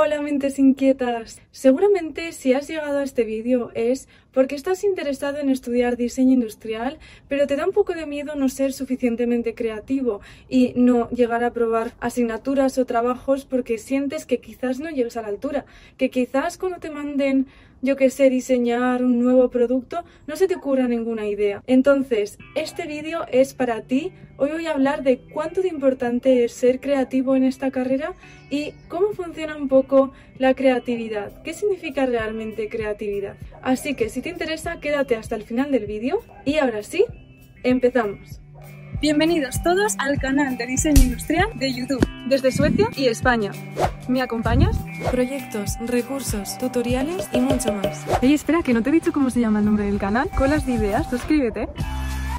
Hola mentes inquietas. Seguramente si has llegado a este vídeo es porque estás interesado en estudiar diseño industrial, pero te da un poco de miedo no ser suficientemente creativo y no llegar a probar asignaturas o trabajos porque sientes que quizás no llegues a la altura, que quizás cuando te manden yo que sé, diseñar un nuevo producto, no se te ocurra ninguna idea. Entonces, este vídeo es para ti. Hoy voy a hablar de cuánto de importante es ser creativo en esta carrera y cómo funciona un poco la creatividad. ¿Qué significa realmente creatividad? Así que si te interesa, quédate hasta el final del vídeo y ahora sí, empezamos. Bienvenidos todos al canal de diseño industrial de YouTube, desde Suecia y España. ¿Me acompañas? Proyectos, recursos, tutoriales y mucho más. Oye, espera, que no te he dicho cómo se llama el nombre del canal. Colas de ideas, suscríbete.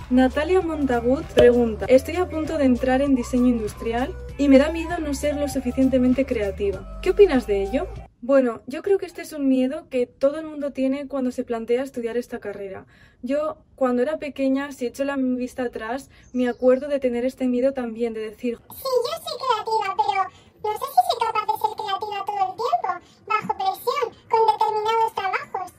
Natalia Montagut pregunta, estoy a punto de entrar en diseño industrial y me da miedo no ser lo suficientemente creativa. ¿Qué opinas de ello? Bueno, yo creo que este es un miedo que todo el mundo tiene cuando se plantea estudiar esta carrera. Yo, cuando era pequeña, si echo la vista atrás, me acuerdo de tener este miedo también, de decir... Sí, yo soy creativa, pero no sé si soy capaz de ser creativa todo el tiempo, bajo presión, con determinados trabajos.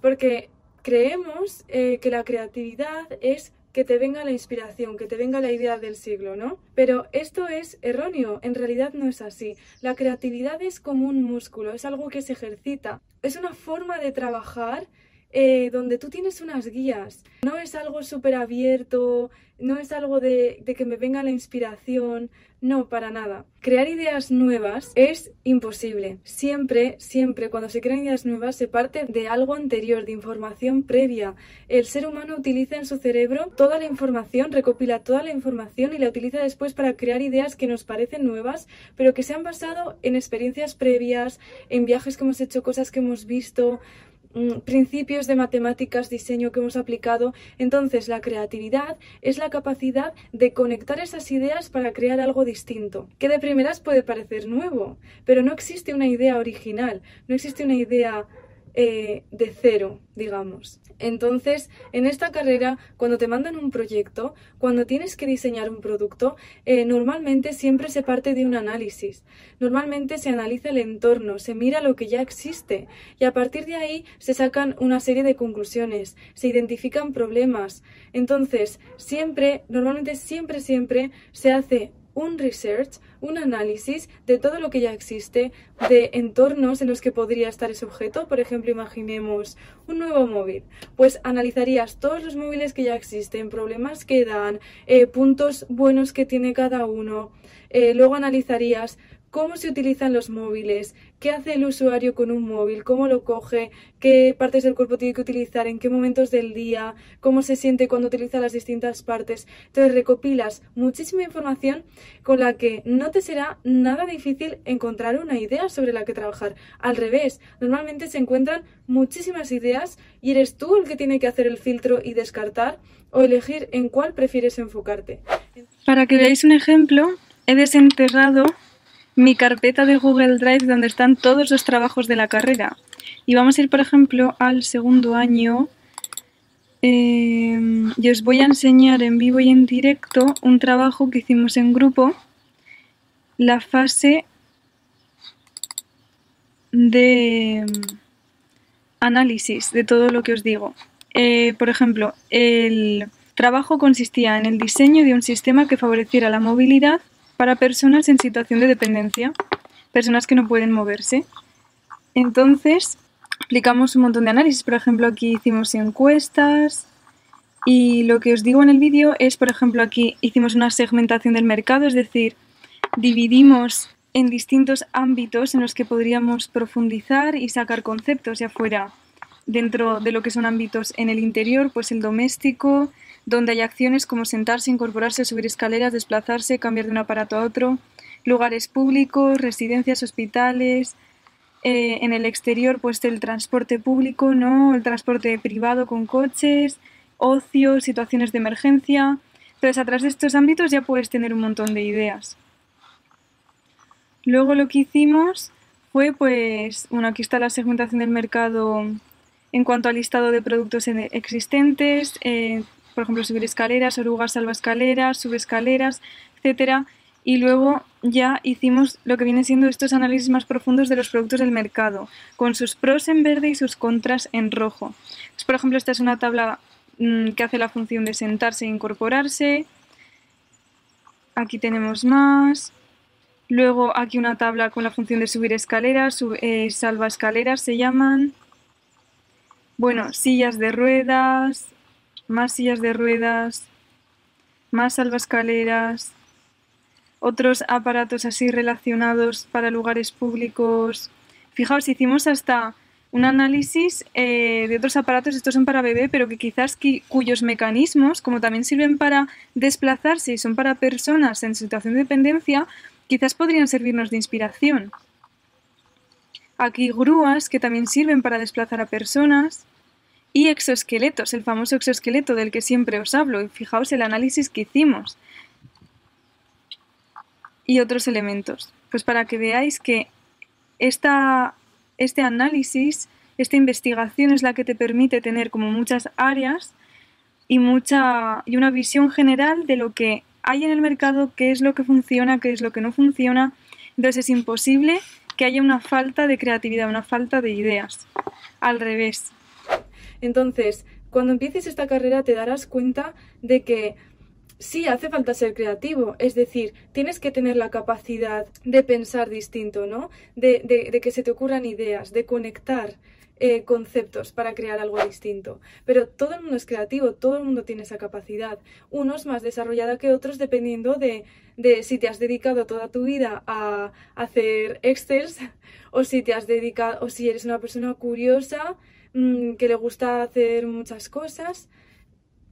Porque creemos eh, que la creatividad es que te venga la inspiración, que te venga la idea del siglo, ¿no? Pero esto es erróneo, en realidad no es así. La creatividad es como un músculo, es algo que se ejercita, es una forma de trabajar eh, donde tú tienes unas guías. No es algo súper abierto, no es algo de, de, que me venga la inspiración, no, para nada. Crear ideas nuevas es imposible. Siempre, siempre, cuando se crean ideas nuevas se parte de algo anterior, de información previa. El ser humano utiliza en su cerebro toda la información, recopila toda la información y la utiliza después para crear ideas que nos parecen nuevas, pero que se han basado en experiencias previas, en viajes que hemos hecho, cosas que hemos visto. Mm, principios de matemáticas, diseño que hemos aplicado. Entonces, la creatividad es la capacidad de conectar esas ideas para crear algo distinto, que de primeras puede parecer nuevo, pero no existe una idea original, no existe una idea eh, de cero, digamos. Entonces, en esta carrera, cuando te mandan un proyecto, cuando tienes que diseñar un producto, eh, normalmente siempre se parte de un análisis. Normalmente se analiza el entorno, se mira lo que ya existe y a partir de ahí se sacan una serie de conclusiones, se identifican problemas. Entonces, siempre, normalmente siempre, siempre se hace un research, un análisis de todo lo que ya existe, de entornos en los que podría estar ese objeto. Por ejemplo, imaginemos un nuevo móvil. Pues analizarías todos los móviles que ya existen, problemas que dan, eh, puntos buenos que tiene cada uno. Eh, luego analizarías cómo se utilizan los móviles, qué hace el usuario con un móvil, cómo lo coge, qué partes del cuerpo tiene que utilizar, en qué momentos del día, cómo se siente cuando utiliza las distintas partes. Entonces recopilas muchísima información con la que no te será nada difícil encontrar una idea sobre la que trabajar. Al revés, normalmente se encuentran muchísimas ideas y eres tú el que tiene que hacer el filtro y descartar o elegir en cuál prefieres enfocarte. Para que veáis un ejemplo, he desenterrado mi carpeta de Google Drive donde están todos los trabajos de la carrera. Y vamos a ir, por ejemplo, al segundo año. Eh, y os voy a enseñar en vivo y en directo un trabajo que hicimos en grupo, la fase de análisis de todo lo que os digo. Eh, por ejemplo, el trabajo consistía en el diseño de un sistema que favoreciera la movilidad para personas en situación de dependencia, personas que no pueden moverse. Entonces, aplicamos un montón de análisis. Por ejemplo, aquí hicimos encuestas y lo que os digo en el vídeo es, por ejemplo, aquí hicimos una segmentación del mercado, es decir, dividimos en distintos ámbitos en los que podríamos profundizar y sacar conceptos, ya fuera dentro de lo que son ámbitos en el interior, pues el doméstico, donde hay acciones como sentarse, incorporarse, subir escaleras, desplazarse, cambiar de un aparato a otro, lugares públicos, residencias, hospitales, eh, en el exterior pues el transporte público, ¿no? el transporte privado con coches, ocio, situaciones de emergencia. Entonces, a través de estos ámbitos ya puedes tener un montón de ideas. Luego lo que hicimos fue, pues, bueno, aquí está la segmentación del mercado en cuanto al listado de productos existentes, eh, por ejemplo, subir escaleras, orugas salva escaleras, sube escaleras, etcétera. y luego ya hicimos lo que viene siendo estos análisis más profundos de los productos del mercado, con sus pros en verde y sus contras en rojo. por ejemplo, esta es una tabla mm, que hace la función de sentarse e incorporarse. Aquí tenemos más. Luego aquí una tabla con la función de subir escaleras, eh, salva escaleras se llaman. Bueno, sillas de ruedas, más sillas de ruedas, más salva escaleras, otros aparatos así relacionados para lugares públicos. Fijaos, hicimos hasta un análisis eh, de otros aparatos, estos son para bebé, pero que quizás cuyos mecanismos, como también sirven para desplazarse y son para personas en situación de dependencia, quizás podrían servirnos de inspiración. Aquí grúas que también sirven para desplazar a personas y exoesqueletos, el famoso exoesqueleto del que siempre os hablo. Y fijaos el análisis que hicimos. Y otros elementos. Pues para que veáis que esta, este análisis, esta investigación es la que te permite tener como muchas áreas y, mucha, y una visión general de lo que hay en el mercado, qué es lo que funciona, qué es lo que no funciona. Entonces es imposible que haya una falta de creatividad, una falta de ideas. Al revés. Entonces, cuando empieces esta carrera te darás cuenta de que sí hace falta ser creativo, es decir, tienes que tener la capacidad de pensar distinto, ¿no? De, de que se te ocurran ideas, de conectar eh, conceptos para crear algo distinto. Pero todo el mundo es creativo, todo el mundo tiene esa capacidad. Unos más desarrollada que otros dependiendo de, de si te has dedicado toda tu vida a hacer excels o si te has dedicado o si eres una persona curiosa mm, que le gusta hacer muchas cosas.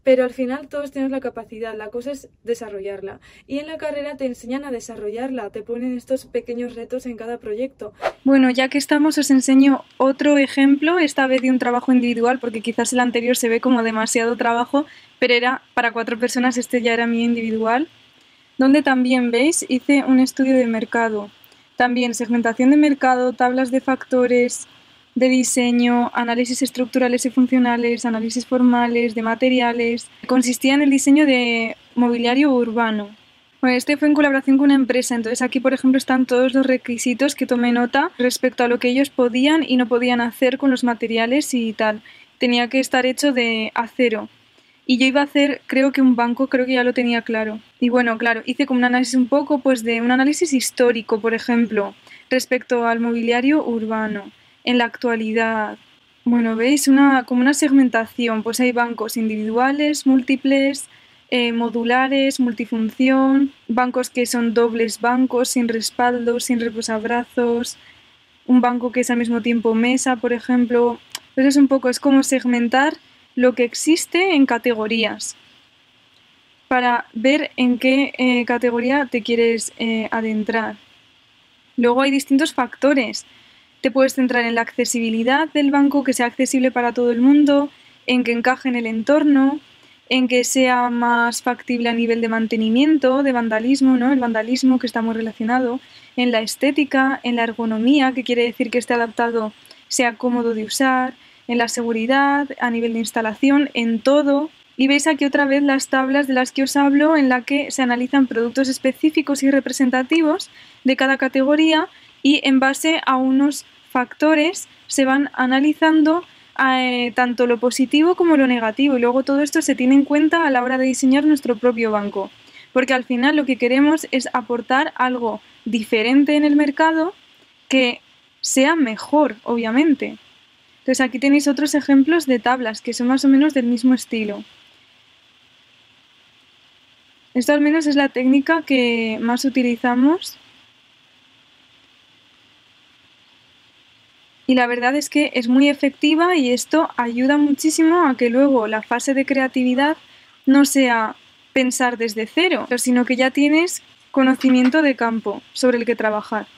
Pero al final todos tenemos la capacidad, la cosa es desarrollarla. Y en la carrera te enseñan a desarrollarla, te ponen estos pequeños retos en cada proyecto. Bueno, ya que estamos os enseño otro ejemplo, esta vez de un trabajo individual, porque quizás el anterior se ve como demasiado trabajo, pero era para cuatro personas, este ya era mío individual, donde también veis, hice un estudio de mercado. También segmentación de mercado, tablas de factores, de diseño, análisis estructurales y funcionales, análisis formales, de materiales. Consistía en el diseño de mobiliario urbano. Bueno, este fue en colaboración con una empresa, entonces aquí por ejemplo están todos los requisitos que tomé nota respecto a lo que ellos podían y no podían hacer con los materiales y tal. Tenía que estar hecho de acero. Y yo iba a hacer, creo que un banco, creo que ya lo tenía claro. Y bueno, claro, hice como un análisis un poco, pues de un análisis histórico, por ejemplo, respecto al mobiliario urbano en la actualidad? Bueno, veis una, como una segmentación, pues hay bancos individuales, múltiples, eh, modulares, multifunción, bancos que son dobles bancos, sin respaldo, sin reposabrazos, un banco que es al mismo tiempo mesa, por ejemplo. Entonces un poco es como segmentar lo que existe en categorías para ver en qué eh, categoría te quieres eh, adentrar. Luego hay distintos factores te puedes centrar en la accesibilidad del banco, que sea accesible para todo el mundo, en que encaje en el entorno, en que sea más factible a nivel de mantenimiento, de vandalismo, ¿no? El vandalismo que está muy relacionado, en la estética, en la ergonomía, que quiere decir que esté adaptado, sea cómodo de usar, en la seguridad, a nivel de instalación, en todo. Y veis aquí otra vez las tablas de las que os hablo, en la que se analizan productos específicos y representativos de cada categoría y en base a unos factores se van analizando eh, tanto lo positivo como lo negativo y luego todo esto se tiene en cuenta a la hora de diseñar nuestro propio banco. Porque al final lo que queremos es aportar algo diferente en el mercado que sea mejor, obviamente. Entonces aquí tenéis otros ejemplos de tablas que son más o menos del mismo estilo. Esto al menos es la técnica que más utilizamos y la verdad es que es muy efectiva y esto ayuda muchísimo a que luego la fase de creatividad no sea pensar desde cero, sino que ya tienes conocimiento de campo sobre el que trabajar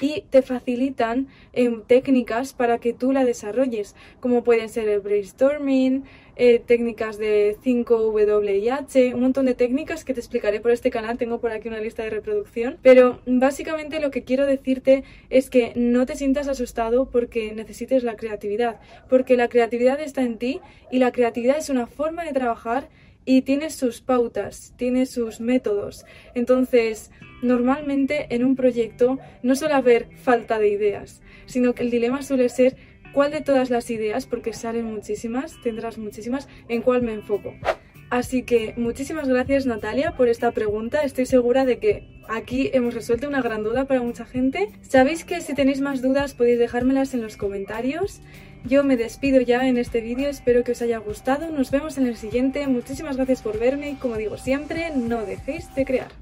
y te facilitan em, técnicas para que tú la desarrolles, como pueden ser el brainstorming, eh, técnicas de 5WIH, un montón de técnicas que te explicaré por este canal, tengo por aquí una lista de reproducción, pero básicamente lo que quiero decirte es que no te sientas asustado porque necesites la creatividad, porque la creatividad está en ti y la creatividad es una forma de trabajar y tiene sus pautas, tiene sus métodos. Entonces, normalmente en un proyecto no suele haber falta de ideas, sino que el dilema suele ser cuál de todas las ideas, porque salen muchísimas, tendrás muchísimas, en cuál me enfoco. Así que muchísimas gracias Natalia por esta pregunta. Estoy segura de que aquí hemos resuelto una gran duda para mucha gente. Sabéis que si tenéis más dudas podéis dejármelas en los comentarios. Yo me despido ya en este vídeo, espero que os haya gustado. Nos vemos en el siguiente. Muchísimas gracias por verme y como digo siempre, no dejéis de crear.